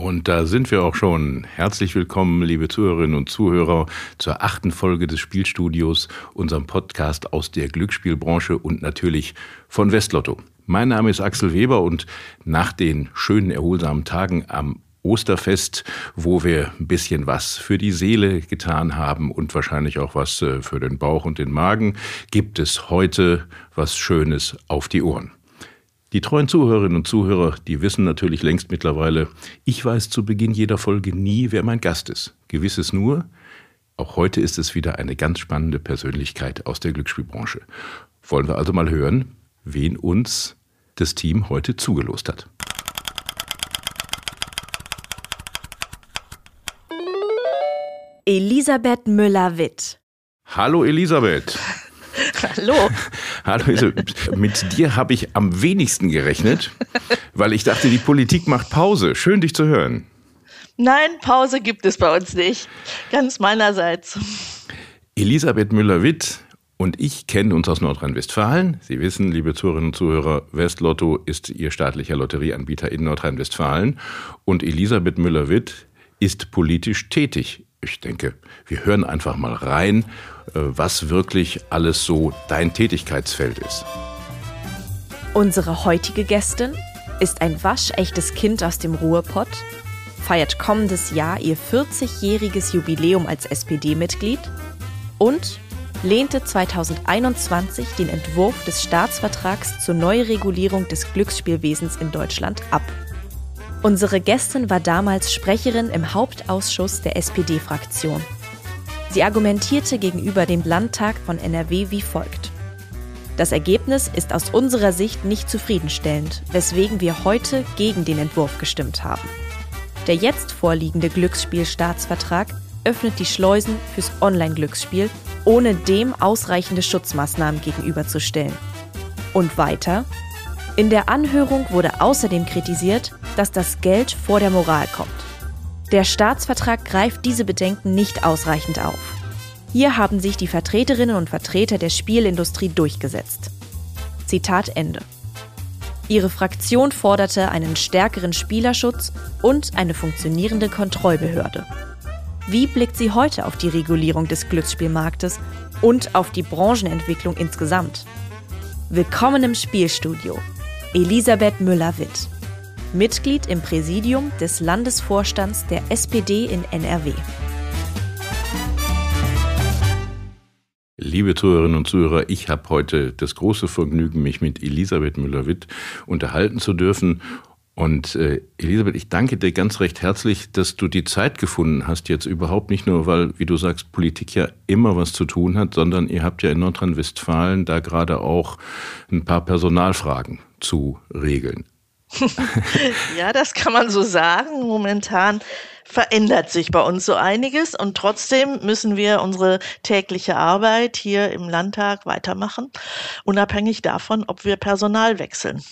Und da sind wir auch schon. Herzlich willkommen, liebe Zuhörerinnen und Zuhörer, zur achten Folge des Spielstudios, unserem Podcast aus der Glücksspielbranche und natürlich von Westlotto. Mein Name ist Axel Weber und nach den schönen, erholsamen Tagen am Osterfest, wo wir ein bisschen was für die Seele getan haben und wahrscheinlich auch was äh, für den Bauch und den Magen, gibt es heute was Schönes auf die Ohren. Die treuen Zuhörerinnen und Zuhörer, die wissen natürlich längst mittlerweile, ich weiß zu Beginn jeder Folge nie, wer mein Gast ist. Gewiss ist nur, auch heute ist es wieder eine ganz spannende Persönlichkeit aus der Glücksspielbranche. Wollen wir also mal hören, wen uns das Team heute zugelost hat. Elisabeth Müller-Witt. Hallo Elisabeth. Hallo. Hallo, also, mit dir habe ich am wenigsten gerechnet, weil ich dachte, die Politik macht Pause. Schön, dich zu hören. Nein, Pause gibt es bei uns nicht. Ganz meinerseits. Elisabeth Müller-Witt und ich kennen uns aus Nordrhein-Westfalen. Sie wissen, liebe Zuhörerinnen und Zuhörer, Westlotto ist Ihr staatlicher Lotterieanbieter in Nordrhein-Westfalen. Und Elisabeth Müller-Witt ist politisch tätig. Ich denke, wir hören einfach mal rein äh, was wirklich alles so dein Tätigkeitsfeld ist. Unsere heutige Gästin ist ein waschechtes Kind aus dem Ruhrpott, feiert kommendes Jahr ihr 40-jähriges Jubiläum als SPD-Mitglied und lehnte 2021 den Entwurf des Staatsvertrags zur Neuregulierung des Glücksspielwesens in Deutschland ab. Unsere Gästin war damals Sprecherin im Hauptausschuss der SPD-Fraktion. Sie argumentierte gegenüber dem Landtag von NRW wie folgt. Das Ergebnis ist aus unserer Sicht nicht zufriedenstellend, weswegen wir heute gegen den Entwurf gestimmt haben. Der jetzt vorliegende Glücksspielstaatsvertrag öffnet die Schleusen fürs Online-Glücksspiel, ohne dem ausreichende Schutzmaßnahmen gegenüberzustellen. Und weiter? In der Anhörung wurde außerdem kritisiert, dass das Geld vor der Moral kommt. Der Staatsvertrag greift diese Bedenken nicht ausreichend auf. Hier haben sich die Vertreterinnen und Vertreter der Spielindustrie durchgesetzt. Zitat Ende. Ihre Fraktion forderte einen stärkeren Spielerschutz und eine funktionierende Kontrollbehörde. Wie blickt sie heute auf die Regulierung des Glücksspielmarktes und auf die Branchenentwicklung insgesamt? Willkommen im Spielstudio. Elisabeth Müller-Witt. Mitglied im Präsidium des Landesvorstands der SPD in NRW. Liebe Zuhörerinnen und Zuhörer, ich habe heute das große Vergnügen, mich mit Elisabeth Müller-Witt unterhalten zu dürfen. Und äh, Elisabeth, ich danke dir ganz recht herzlich, dass du die Zeit gefunden hast, jetzt überhaupt nicht nur, weil, wie du sagst, Politik ja immer was zu tun hat, sondern ihr habt ja in Nordrhein-Westfalen da gerade auch ein paar Personalfragen zu regeln. ja, das kann man so sagen. Momentan verändert sich bei uns so einiges und trotzdem müssen wir unsere tägliche Arbeit hier im Landtag weitermachen, unabhängig davon, ob wir Personal wechseln.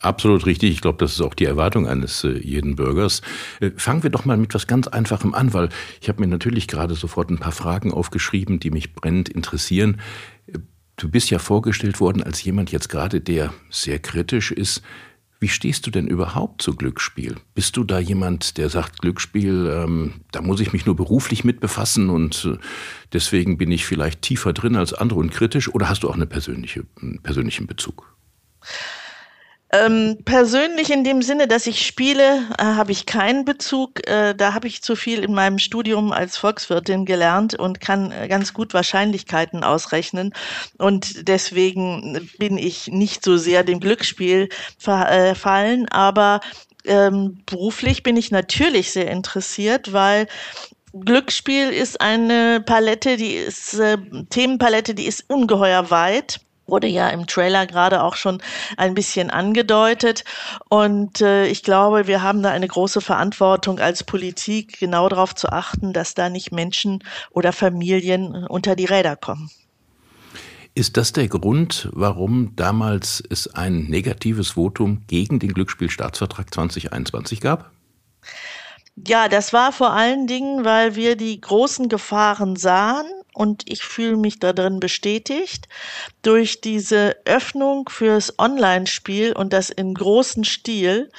Absolut richtig. Ich glaube, das ist auch die Erwartung eines äh, jeden Bürgers. Äh, fangen wir doch mal mit was ganz Einfachem an, weil ich habe mir natürlich gerade sofort ein paar Fragen aufgeschrieben, die mich brennend interessieren. Äh, du bist ja vorgestellt worden als jemand jetzt gerade, der sehr kritisch ist. Wie stehst du denn überhaupt zu Glücksspiel? Bist du da jemand, der sagt, Glücksspiel, ähm, da muss ich mich nur beruflich mit befassen und äh, deswegen bin ich vielleicht tiefer drin als andere und kritisch? Oder hast du auch eine persönliche, einen persönlichen Bezug? Ähm, persönlich in dem Sinne, dass ich spiele, äh, habe ich keinen Bezug. Äh, da habe ich zu viel in meinem Studium als Volkswirtin gelernt und kann äh, ganz gut Wahrscheinlichkeiten ausrechnen. Und deswegen bin ich nicht so sehr dem Glücksspiel verfallen. Äh, Aber ähm, beruflich bin ich natürlich sehr interessiert, weil Glücksspiel ist eine Palette, die ist äh, Themenpalette, die ist ungeheuer weit wurde ja im Trailer gerade auch schon ein bisschen angedeutet. Und äh, ich glaube, wir haben da eine große Verantwortung als Politik, genau darauf zu achten, dass da nicht Menschen oder Familien unter die Räder kommen. Ist das der Grund, warum damals es ein negatives Votum gegen den Glücksspielstaatsvertrag 2021 gab? Ja, das war vor allen Dingen, weil wir die großen Gefahren sahen und ich fühle mich da drin bestätigt durch diese Öffnung fürs Online-Spiel und das in großen Stil.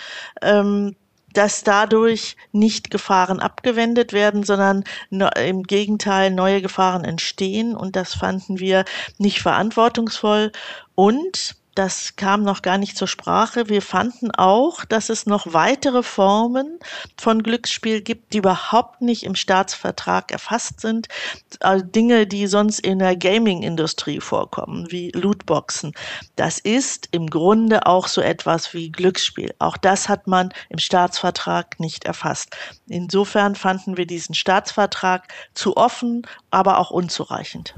Ähm, dass dadurch nicht Gefahren abgewendet werden, sondern im Gegenteil neue Gefahren entstehen. Und das fanden wir nicht verantwortungsvoll. Und das kam noch gar nicht zur Sprache. Wir fanden auch, dass es noch weitere Formen von Glücksspiel gibt, die überhaupt nicht im Staatsvertrag erfasst sind. Also Dinge, die sonst in der Gaming-Industrie vorkommen, wie Lootboxen. Das ist im Grunde auch so etwas wie Glücksspiel. Auch das hat man im Staatsvertrag nicht erfasst. Insofern fanden wir diesen Staatsvertrag zu offen, aber auch unzureichend.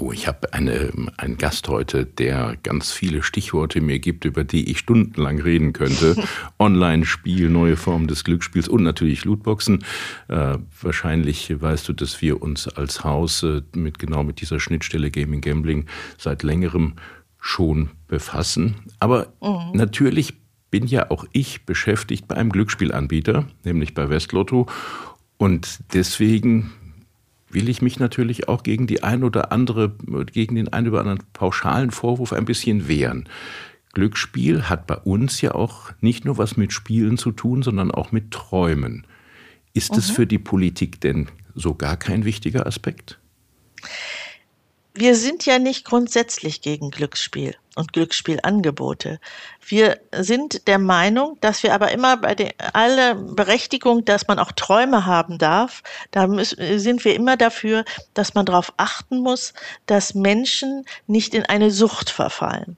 Oh, ich habe eine, einen Gast heute, der ganz viele Stichworte mir gibt, über die ich stundenlang reden könnte. Online-Spiel, neue Formen des Glücksspiels und natürlich Lootboxen. Äh, wahrscheinlich weißt du, dass wir uns als Haus äh, mit genau mit dieser Schnittstelle Gaming Gambling seit längerem schon befassen. Aber mhm. natürlich bin ja auch ich beschäftigt bei einem Glücksspielanbieter, nämlich bei Westlotto. Und deswegen will ich mich natürlich auch gegen die ein oder andere, gegen den einen oder anderen pauschalen Vorwurf ein bisschen wehren. Glücksspiel hat bei uns ja auch nicht nur was mit Spielen zu tun, sondern auch mit Träumen. Ist es mhm. für die Politik denn so gar kein wichtiger Aspekt? Wir sind ja nicht grundsätzlich gegen Glücksspiel und Glücksspielangebote. Wir sind der Meinung, dass wir aber immer bei der alle Berechtigung, dass man auch Träume haben darf, da müssen, sind wir immer dafür, dass man darauf achten muss, dass Menschen nicht in eine Sucht verfallen.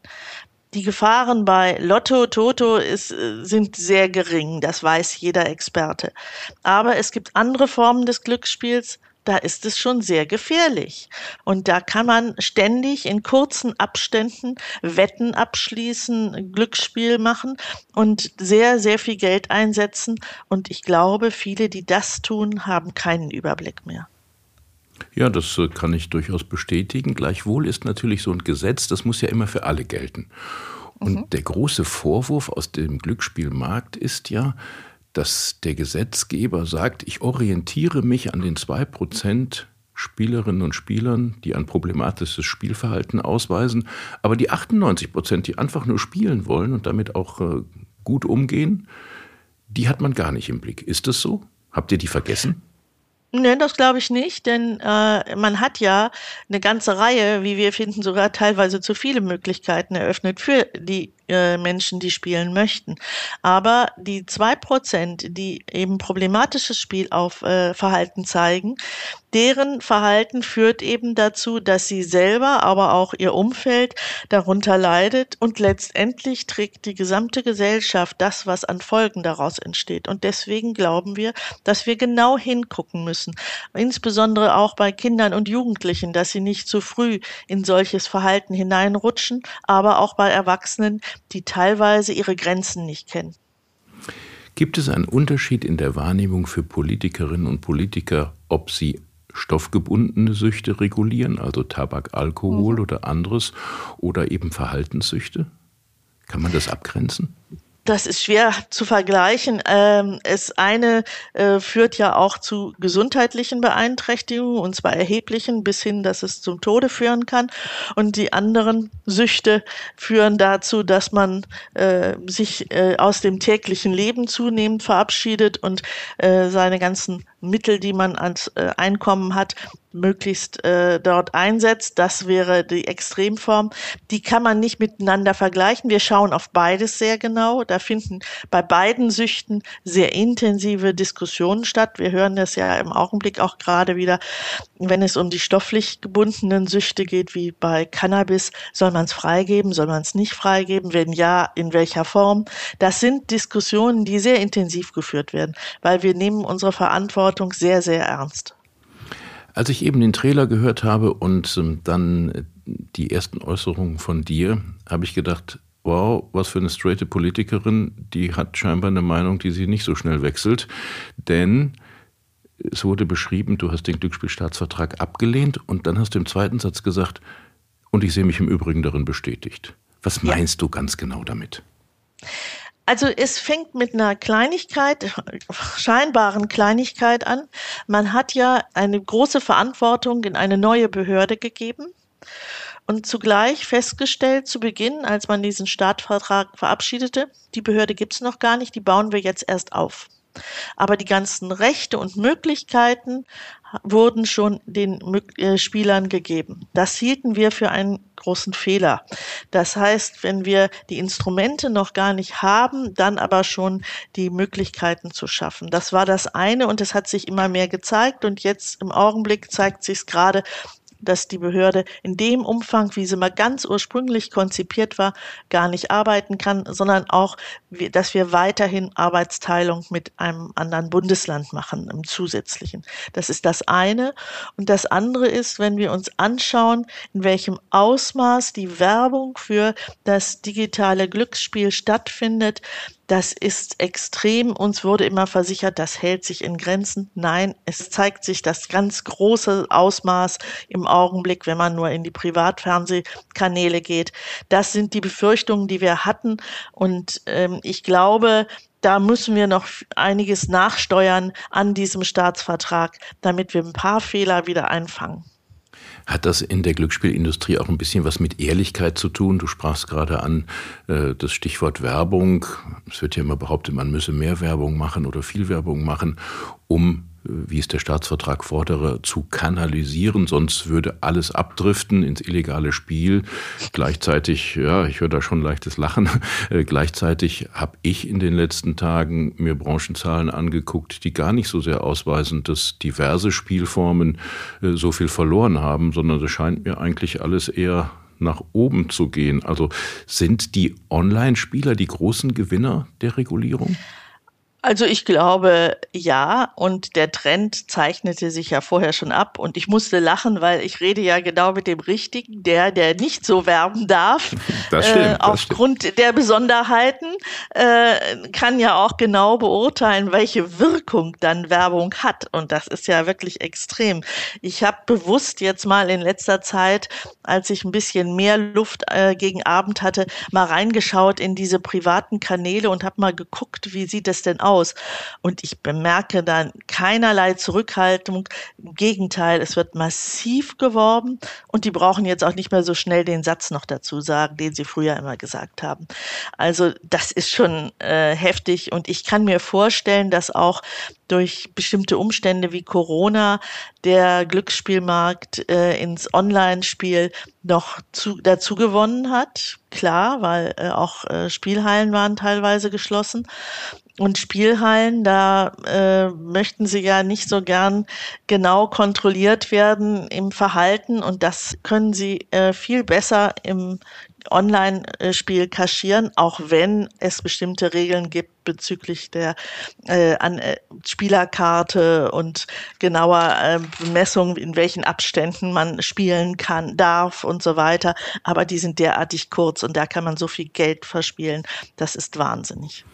Die Gefahren bei Lotto, Toto ist, sind sehr gering, das weiß jeder Experte. Aber es gibt andere Formen des Glücksspiels, da ist es schon sehr gefährlich. Und da kann man ständig in kurzen Abständen Wetten abschließen, Glücksspiel machen und sehr, sehr viel Geld einsetzen. Und ich glaube, viele, die das tun, haben keinen Überblick mehr. Ja, das äh, kann ich durchaus bestätigen. Gleichwohl ist natürlich so ein Gesetz, das muss ja immer für alle gelten. Und mhm. der große Vorwurf aus dem Glücksspielmarkt ist ja, dass der Gesetzgeber sagt, ich orientiere mich an den zwei Prozent Spielerinnen und Spielern, die ein problematisches Spielverhalten ausweisen, aber die 98 Prozent, die einfach nur spielen wollen und damit auch äh, gut umgehen, die hat man gar nicht im Blick. Ist das so? Habt ihr die vergessen? Nein, das glaube ich nicht, denn äh, man hat ja eine ganze Reihe, wie wir finden, sogar teilweise zu viele Möglichkeiten eröffnet für die äh, Menschen, die spielen möchten. Aber die zwei Prozent, die eben problematisches Spielaufverhalten äh, zeigen, deren Verhalten führt eben dazu, dass sie selber, aber auch ihr Umfeld darunter leidet und letztendlich trägt die gesamte Gesellschaft das, was an Folgen daraus entsteht. Und deswegen glauben wir, dass wir genau hingucken müssen, insbesondere auch bei Kindern und Jugendlichen, dass sie nicht zu früh in solches Verhalten hineinrutschen, aber auch bei Erwachsenen, die teilweise ihre Grenzen nicht kennen. Gibt es einen Unterschied in der Wahrnehmung für Politikerinnen und Politiker, ob sie stoffgebundene Süchte regulieren, also Tabak, Alkohol mhm. oder anderes, oder eben Verhaltenssüchte? Kann man das abgrenzen? Das ist schwer zu vergleichen. Ähm, es eine äh, führt ja auch zu gesundheitlichen Beeinträchtigungen und zwar erheblichen bis hin, dass es zum Tode führen kann. Und die anderen Süchte führen dazu, dass man äh, sich äh, aus dem täglichen Leben zunehmend verabschiedet und äh, seine ganzen Mittel, die man als äh, Einkommen hat, möglichst äh, dort einsetzt. Das wäre die Extremform. Die kann man nicht miteinander vergleichen. Wir schauen auf beides sehr genau. Da finden bei beiden Süchten sehr intensive Diskussionen statt. Wir hören das ja im Augenblick auch gerade wieder, wenn es um die stofflich gebundenen Süchte geht, wie bei Cannabis. Soll man es freigeben? Soll man es nicht freigeben? Wenn ja, in welcher Form? Das sind Diskussionen, die sehr intensiv geführt werden, weil wir nehmen unsere Verantwortung Verantwortung sehr, sehr ernst. Als ich eben den Trailer gehört habe und ähm, dann die ersten Äußerungen von dir habe ich gedacht, wow, was für eine straighte Politikerin, die hat scheinbar eine Meinung, die sie nicht so schnell wechselt. Denn es wurde beschrieben, du hast den Glücksspielstaatsvertrag abgelehnt und dann hast du im zweiten Satz gesagt, und ich sehe mich im Übrigen darin bestätigt. Was meinst ja. du ganz genau damit? Also es fängt mit einer Kleinigkeit, scheinbaren Kleinigkeit an. Man hat ja eine große Verantwortung in eine neue Behörde gegeben und zugleich festgestellt zu Beginn, als man diesen Startvertrag verabschiedete, die Behörde gibt es noch gar nicht, die bauen wir jetzt erst auf. Aber die ganzen Rechte und Möglichkeiten wurden schon den äh, Spielern gegeben. Das hielten wir für einen großen Fehler. Das heißt, wenn wir die Instrumente noch gar nicht haben, dann aber schon die Möglichkeiten zu schaffen. Das war das eine und es hat sich immer mehr gezeigt und jetzt im Augenblick zeigt sich es gerade, dass die Behörde in dem Umfang, wie sie mal ganz ursprünglich konzipiert war, gar nicht arbeiten kann, sondern auch, dass wir weiterhin Arbeitsteilung mit einem anderen Bundesland machen im Zusätzlichen. Das ist das eine. Und das andere ist, wenn wir uns anschauen, in welchem Ausmaß die Werbung für das digitale Glücksspiel stattfindet, das ist extrem. Uns wurde immer versichert, das hält sich in Grenzen. Nein, es zeigt sich das ganz große Ausmaß im Augenblick, wenn man nur in die Privatfernsehkanäle geht. Das sind die Befürchtungen, die wir hatten. Und ähm, ich glaube, da müssen wir noch einiges nachsteuern an diesem Staatsvertrag, damit wir ein paar Fehler wieder einfangen. Hat das in der Glücksspielindustrie auch ein bisschen was mit Ehrlichkeit zu tun? Du sprachst gerade an äh, das Stichwort Werbung. Es wird ja immer behauptet, man müsse mehr Werbung machen oder viel Werbung machen, um wie es der Staatsvertrag fordere, zu kanalisieren, sonst würde alles abdriften ins illegale Spiel. Gleichzeitig, ja, ich höre da schon leichtes Lachen, äh, gleichzeitig habe ich in den letzten Tagen mir Branchenzahlen angeguckt, die gar nicht so sehr ausweisen, dass diverse Spielformen äh, so viel verloren haben, sondern es scheint mir eigentlich alles eher nach oben zu gehen. Also sind die Online-Spieler die großen Gewinner der Regulierung? Also ich glaube ja, und der Trend zeichnete sich ja vorher schon ab und ich musste lachen, weil ich rede ja genau mit dem Richtigen, der, der nicht so werben darf. Das stimmt. Äh, aufgrund stimmt. der Besonderheiten äh, kann ja auch genau beurteilen, welche Wirkung dann Werbung hat und das ist ja wirklich extrem. Ich habe bewusst jetzt mal in letzter Zeit, als ich ein bisschen mehr Luft äh, gegen Abend hatte, mal reingeschaut in diese privaten Kanäle und habe mal geguckt, wie sieht es denn aus? Aus. Und ich bemerke dann keinerlei Zurückhaltung. Im Gegenteil, es wird massiv geworben und die brauchen jetzt auch nicht mehr so schnell den Satz noch dazu sagen, den sie früher immer gesagt haben. Also das ist schon äh, heftig und ich kann mir vorstellen, dass auch durch bestimmte Umstände wie Corona der Glücksspielmarkt äh, ins Online-Spiel noch zu, dazu gewonnen hat. Klar, weil äh, auch äh, Spielhallen waren teilweise geschlossen. Und Spielhallen, da äh, möchten sie ja nicht so gern genau kontrolliert werden im Verhalten und das können sie äh, viel besser im Online-Spiel kaschieren, auch wenn es bestimmte Regeln gibt bezüglich der äh, an, äh, Spielerkarte und genauer äh, Bemessung, in welchen Abständen man spielen kann, darf und so weiter. Aber die sind derartig kurz und da kann man so viel Geld verspielen. Das ist wahnsinnig.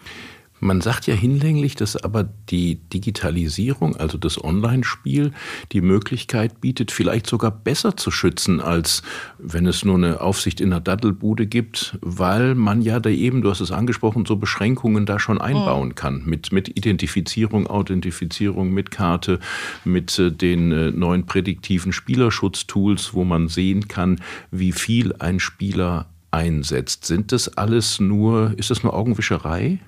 Man sagt ja hinlänglich, dass aber die Digitalisierung, also das Online-Spiel, die Möglichkeit bietet, vielleicht sogar besser zu schützen, als wenn es nur eine Aufsicht in der Dattelbude gibt, weil man ja da eben, du hast es angesprochen, so Beschränkungen da schon einbauen kann. Mit, mit Identifizierung, Authentifizierung, mit Karte, mit äh, den äh, neuen prädiktiven Spielerschutztools, wo man sehen kann, wie viel ein Spieler einsetzt. Sind das alles nur, ist das nur Augenwischerei?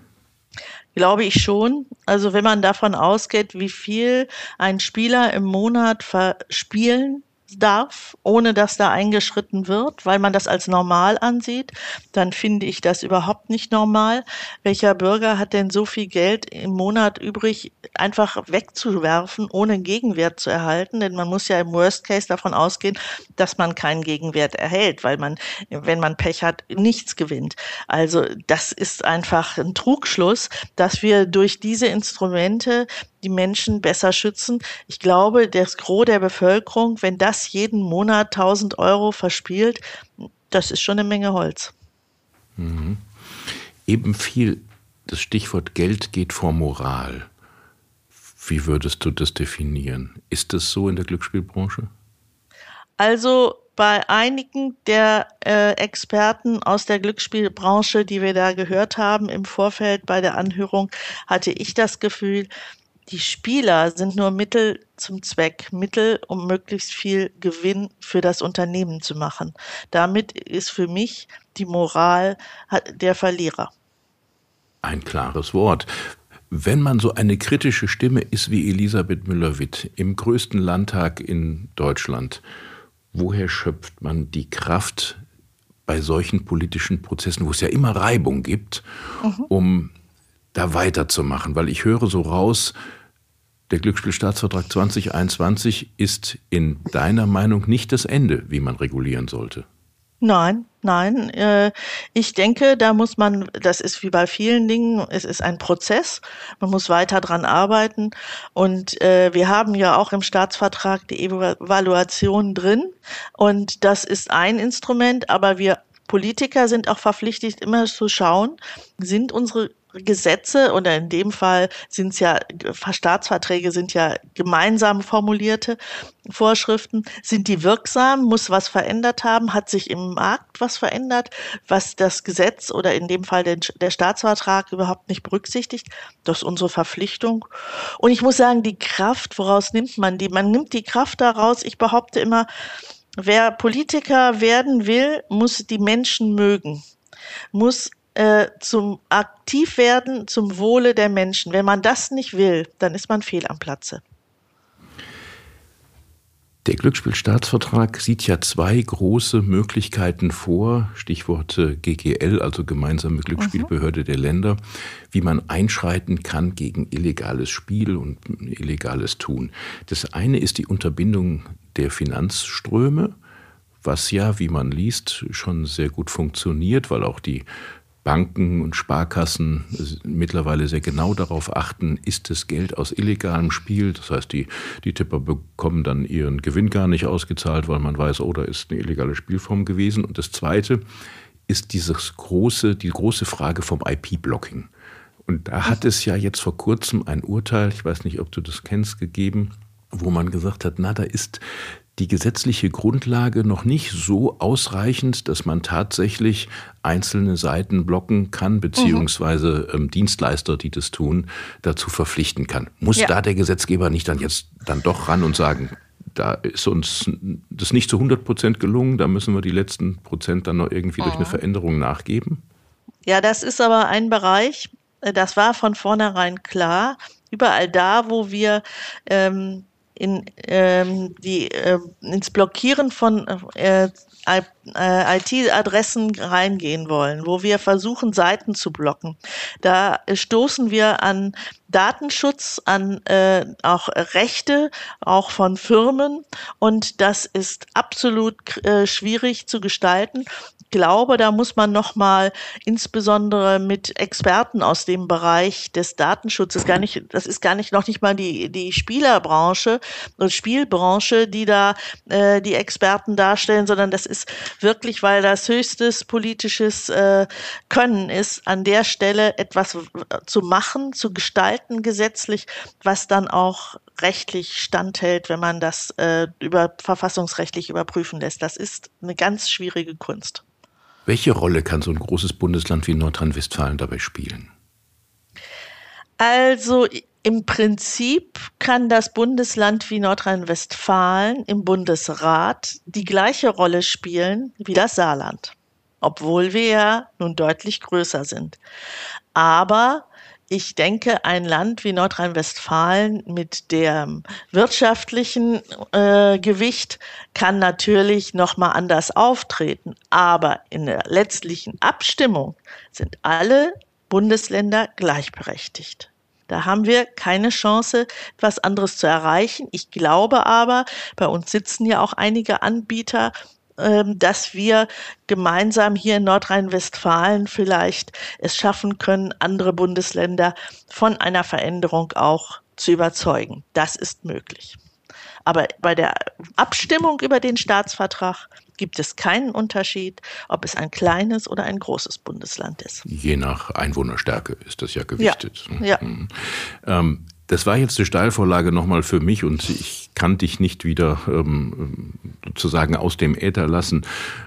Glaube ich schon. Also wenn man davon ausgeht, wie viel ein Spieler im Monat verspielen darf, ohne dass da eingeschritten wird, weil man das als normal ansieht, dann finde ich das überhaupt nicht normal. Welcher Bürger hat denn so viel Geld im Monat übrig, einfach wegzuwerfen, ohne Gegenwert zu erhalten? Denn man muss ja im Worst Case davon ausgehen, dass man keinen Gegenwert erhält, weil man, wenn man Pech hat, nichts gewinnt. Also das ist einfach ein Trugschluss, dass wir durch diese Instrumente die Menschen besser schützen. Ich glaube, das Gros der Bevölkerung, wenn das jeden Monat 1000 Euro verspielt, das ist schon eine Menge Holz. Mhm. Eben viel, das Stichwort Geld geht vor Moral. Wie würdest du das definieren? Ist das so in der Glücksspielbranche? Also bei einigen der äh, Experten aus der Glücksspielbranche, die wir da gehört haben im Vorfeld bei der Anhörung, hatte ich das Gefühl, die Spieler sind nur Mittel zum Zweck, Mittel, um möglichst viel Gewinn für das Unternehmen zu machen. Damit ist für mich die Moral der Verlierer. Ein klares Wort. Wenn man so eine kritische Stimme ist wie Elisabeth Müller-Witt im größten Landtag in Deutschland, woher schöpft man die Kraft bei solchen politischen Prozessen, wo es ja immer Reibung gibt, mhm. um da weiterzumachen? Weil ich höre so raus, der Glücksspielstaatsvertrag 2021 ist in deiner Meinung nicht das Ende, wie man regulieren sollte. Nein, nein. Äh, ich denke, da muss man, das ist wie bei vielen Dingen, es ist ein Prozess. Man muss weiter dran arbeiten. Und äh, wir haben ja auch im Staatsvertrag die Evaluation drin. Und das ist ein Instrument, aber wir Politiker sind auch verpflichtet, immer zu schauen, sind unsere Gesetze oder in dem Fall sind es ja Staatsverträge sind ja gemeinsam formulierte Vorschriften. Sind die wirksam? Muss was verändert haben? Hat sich im Markt was verändert, was das Gesetz oder in dem Fall den, der Staatsvertrag überhaupt nicht berücksichtigt? Das ist unsere Verpflichtung. Und ich muss sagen, die Kraft, woraus nimmt man die? Man nimmt die Kraft daraus. Ich behaupte immer, wer Politiker werden will, muss die Menschen mögen muss äh, zum aktiv werden zum Wohle der Menschen. Wenn man das nicht will, dann ist man fehl am Platze. Der Glücksspielstaatsvertrag sieht ja zwei große Möglichkeiten vor, Stichworte GGL, also gemeinsame Glücksspielbehörde mhm. der Länder, wie man einschreiten kann gegen illegales Spiel und illegales Tun. Das eine ist die Unterbindung der Finanzströme, was ja, wie man liest, schon sehr gut funktioniert, weil auch die Banken und Sparkassen mittlerweile sehr genau darauf achten, ist das Geld aus illegalem Spiel. Das heißt, die, die Tipper bekommen dann ihren Gewinn gar nicht ausgezahlt, weil man weiß, oh, da ist eine illegale Spielform gewesen. Und das Zweite ist dieses große, die große Frage vom IP-Blocking. Und da hat es ja jetzt vor kurzem ein Urteil, ich weiß nicht, ob du das kennst, gegeben, wo man gesagt hat, na, da ist die gesetzliche Grundlage noch nicht so ausreichend, dass man tatsächlich einzelne Seiten blocken kann, beziehungsweise mhm. ähm, Dienstleister, die das tun, dazu verpflichten kann. Muss ja. da der Gesetzgeber nicht dann jetzt dann doch ran und sagen, da ist uns das nicht zu 100 Prozent gelungen, da müssen wir die letzten Prozent dann noch irgendwie mhm. durch eine mhm. Veränderung nachgeben? Ja, das ist aber ein Bereich, äh, das war von vornherein klar. Überall da, wo wir ähm, in ähm, die äh, ins Blockieren von äh, äh IT-Adressen reingehen wollen, wo wir versuchen, Seiten zu blocken. Da stoßen wir an Datenschutz, an äh, auch Rechte, auch von Firmen. Und das ist absolut äh, schwierig zu gestalten glaube, da muss man noch mal insbesondere mit Experten aus dem Bereich des Datenschutzes gar nicht, das ist gar nicht noch nicht mal die die Spielerbranche und Spielbranche, die da äh, die Experten darstellen, sondern das ist wirklich, weil das höchstes politisches äh, Können ist, an der Stelle etwas zu machen, zu gestalten gesetzlich, was dann auch rechtlich standhält, wenn man das äh, über verfassungsrechtlich überprüfen lässt. Das ist eine ganz schwierige Kunst. Welche Rolle kann so ein großes Bundesland wie Nordrhein-Westfalen dabei spielen? Also im Prinzip kann das Bundesland wie Nordrhein-Westfalen im Bundesrat die gleiche Rolle spielen wie das Saarland, obwohl wir ja nun deutlich größer sind. Aber ich denke, ein Land wie Nordrhein-Westfalen mit dem wirtschaftlichen äh, Gewicht kann natürlich noch mal anders auftreten. Aber in der letztlichen Abstimmung sind alle Bundesländer gleichberechtigt. Da haben wir keine Chance, etwas anderes zu erreichen. Ich glaube aber, bei uns sitzen ja auch einige Anbieter ähm, dass wir gemeinsam hier in Nordrhein-Westfalen vielleicht es schaffen können, andere Bundesländer von einer Veränderung auch zu überzeugen. Das ist möglich. Aber bei der Abstimmung über den Staatsvertrag gibt es keinen Unterschied, ob es ein kleines oder ein großes Bundesland ist. Je nach Einwohnerstärke ist das ja gewichtet. Ja. ja. Mhm. Ähm, das war jetzt eine Steilvorlage nochmal für mich und ich kann dich nicht wieder ähm, sozusagen aus dem Äther lassen,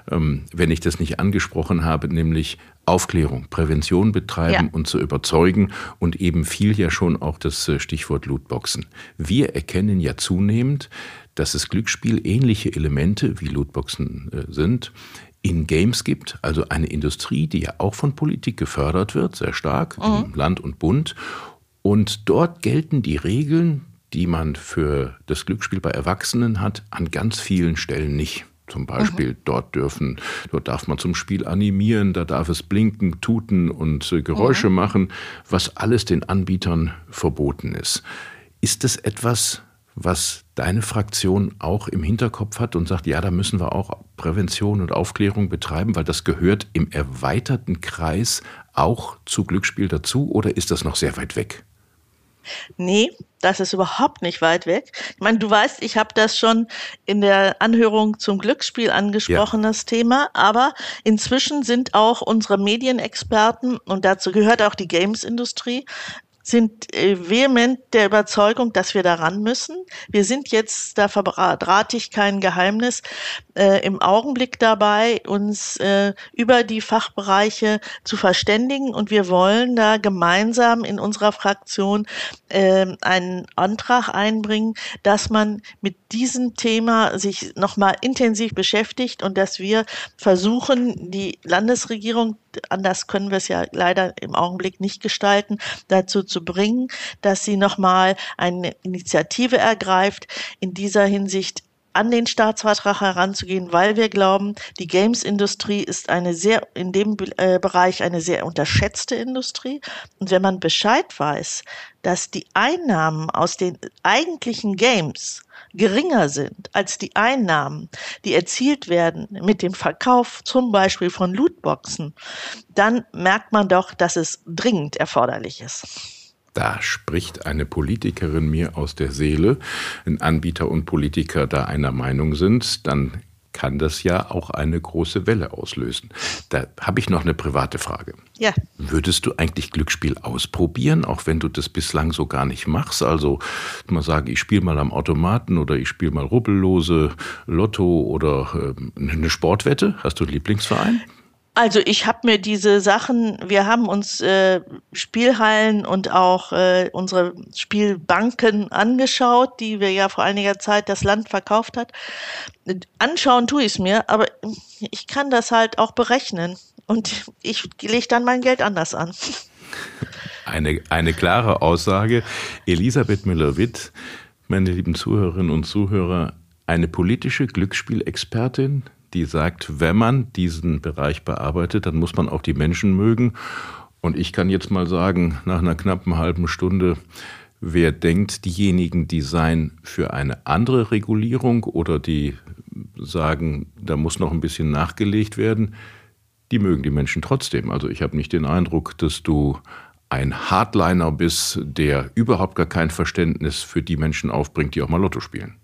ähm, wenn ich das nicht angesprochen habe, nämlich Aufklärung, Prävention betreiben ja. und zu überzeugen und eben fiel ja schon auch das äh, Stichwort Lootboxen. Wir erkennen ja zunehmend, dass es Glücksspiel ähnliche Elemente wie Lootboxen äh, sind, in Games gibt, also eine Industrie, die ja auch von Politik gefördert wird, sehr stark, mhm. im Land und Bund und dort gelten die Regeln, die man für das Glücksspiel bei Erwachsenen hat, an ganz vielen Stellen nicht. Zum Beispiel mhm. dort dürfen, dort darf man zum Spiel animieren, da darf es blinken, tuten und äh, Geräusche mhm. machen, was alles den Anbietern verboten ist. Ist das etwas, was deine Fraktion auch im Hinterkopf hat und sagt, ja, da müssen wir auch Prävention und Aufklärung betreiben, weil das gehört im erweiterten Kreis auch zu Glücksspiel dazu oder ist das noch sehr weit weg? Nee, das ist überhaupt nicht weit weg. Ich meine, du weißt, ich habe das schon in der Anhörung zum Glücksspiel angesprochen, ja. das Thema, aber inzwischen sind auch unsere Medienexperten und dazu gehört auch die Games-Industrie sind äh, vehement der Überzeugung, dass wir daran müssen. Wir sind jetzt, da verrate ich kein Geheimnis, äh, im Augenblick dabei, uns äh, über die Fachbereiche zu verständigen und wir wollen da gemeinsam in unserer Fraktion äh, einen Antrag einbringen, dass man mit diesem Thema sich nochmal intensiv beschäftigt und dass wir versuchen, die Landesregierung, anders können wir es ja leider im Augenblick nicht gestalten, dazu zu bringen, dass sie nochmal eine Initiative ergreift, in dieser Hinsicht an den Staatsvertrag heranzugehen, weil wir glauben, die Games-Industrie ist eine sehr, in dem äh, Bereich eine sehr unterschätzte Industrie. Und wenn man Bescheid weiß, dass die Einnahmen aus den eigentlichen Games geringer sind als die Einnahmen, die erzielt werden mit dem Verkauf zum Beispiel von Lootboxen, dann merkt man doch, dass es dringend erforderlich ist. Da spricht eine Politikerin mir aus der Seele. Wenn Anbieter und Politiker da einer Meinung sind, dann kann das ja auch eine große Welle auslösen. Da habe ich noch eine private Frage. Ja. Würdest du eigentlich Glücksspiel ausprobieren, auch wenn du das bislang so gar nicht machst? Also mal sagen, ich spiele mal am Automaten oder ich spiele mal Rubbellose, Lotto oder äh, eine Sportwette. Hast du einen Lieblingsverein? Also ich habe mir diese Sachen, wir haben uns äh, Spielhallen und auch äh, unsere Spielbanken angeschaut, die wir ja vor einiger Zeit das Land verkauft hat. Anschauen tue ich es mir, aber ich kann das halt auch berechnen und ich lege dann mein Geld anders an. Eine, eine klare Aussage. Elisabeth Müller-Witt, meine lieben Zuhörerinnen und Zuhörer, eine politische Glücksspielexpertin, die sagt, wenn man diesen Bereich bearbeitet, dann muss man auch die Menschen mögen. Und ich kann jetzt mal sagen, nach einer knappen halben Stunde, wer denkt, diejenigen, die seien für eine andere Regulierung oder die sagen, da muss noch ein bisschen nachgelegt werden, die mögen die Menschen trotzdem. Also ich habe nicht den Eindruck, dass du ein Hardliner bist, der überhaupt gar kein Verständnis für die Menschen aufbringt, die auch mal Lotto spielen.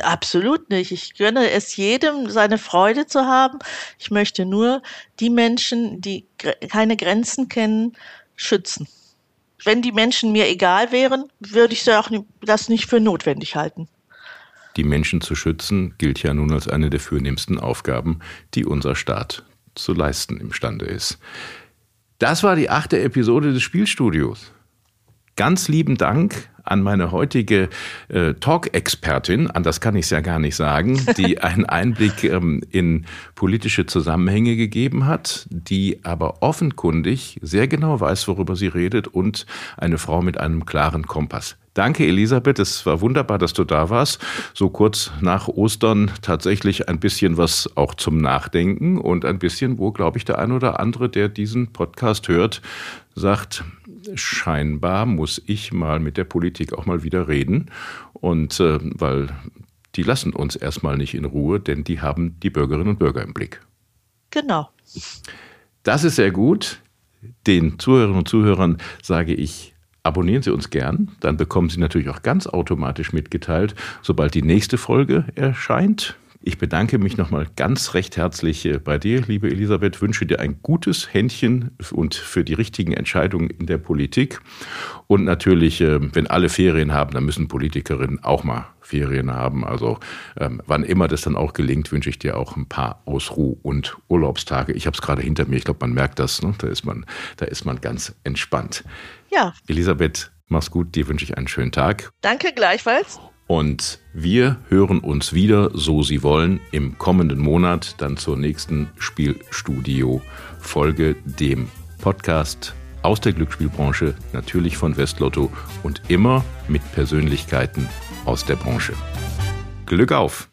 Absolut nicht. Ich gönne es jedem, seine Freude zu haben. Ich möchte nur die Menschen, die keine Grenzen kennen, schützen. Wenn die Menschen mir egal wären, würde ich das nicht für notwendig halten. Die Menschen zu schützen gilt ja nun als eine der vornehmsten Aufgaben, die unser Staat zu leisten imstande ist. Das war die achte Episode des Spielstudios. Ganz lieben Dank an meine heutige äh, Talk-Expertin, anders kann ich es ja gar nicht sagen, die einen Einblick ähm, in politische Zusammenhänge gegeben hat, die aber offenkundig sehr genau weiß, worüber sie redet und eine Frau mit einem klaren Kompass. Danke, Elisabeth. Es war wunderbar, dass du da warst. So kurz nach Ostern tatsächlich ein bisschen was auch zum Nachdenken und ein bisschen, wo, glaube ich, der ein oder andere, der diesen Podcast hört, sagt, scheinbar muss ich mal mit der Politik auch mal wieder reden. Und äh, weil die lassen uns erstmal nicht in Ruhe, denn die haben die Bürgerinnen und Bürger im Blick. Genau. Das ist sehr gut. Den Zuhörerinnen und Zuhörern sage ich abonnieren Sie uns gern. Dann bekommen Sie natürlich auch ganz automatisch mitgeteilt, sobald die nächste Folge erscheint. Ich bedanke mich nochmal ganz recht herzlich äh, bei dir, liebe Elisabeth, wünsche dir ein gutes Händchen und für die richtigen Entscheidungen in der Politik. Und natürlich, äh, wenn alle Ferien haben, dann müssen Politikerinnen auch mal Ferien haben. Also ähm, wann immer das dann auch gelingt, wünsche ich dir auch ein paar Ausruh- und Urlaubstage. Ich habe es gerade hinter mir, ich glaube, man merkt das, ne? da, ist man, da ist man ganz entspannt. Ja. Elisabeth, mach's gut, dir wünsche ich einen schönen Tag. Danke gleichfalls. Und wir hören uns wieder, so Sie wollen, im kommenden Monat dann zur nächsten Spielstudio-Folge, dem Podcast aus der Glücksspielbranche, natürlich von Westlotto und immer mit Persönlichkeiten aus der Branche. Glück auf!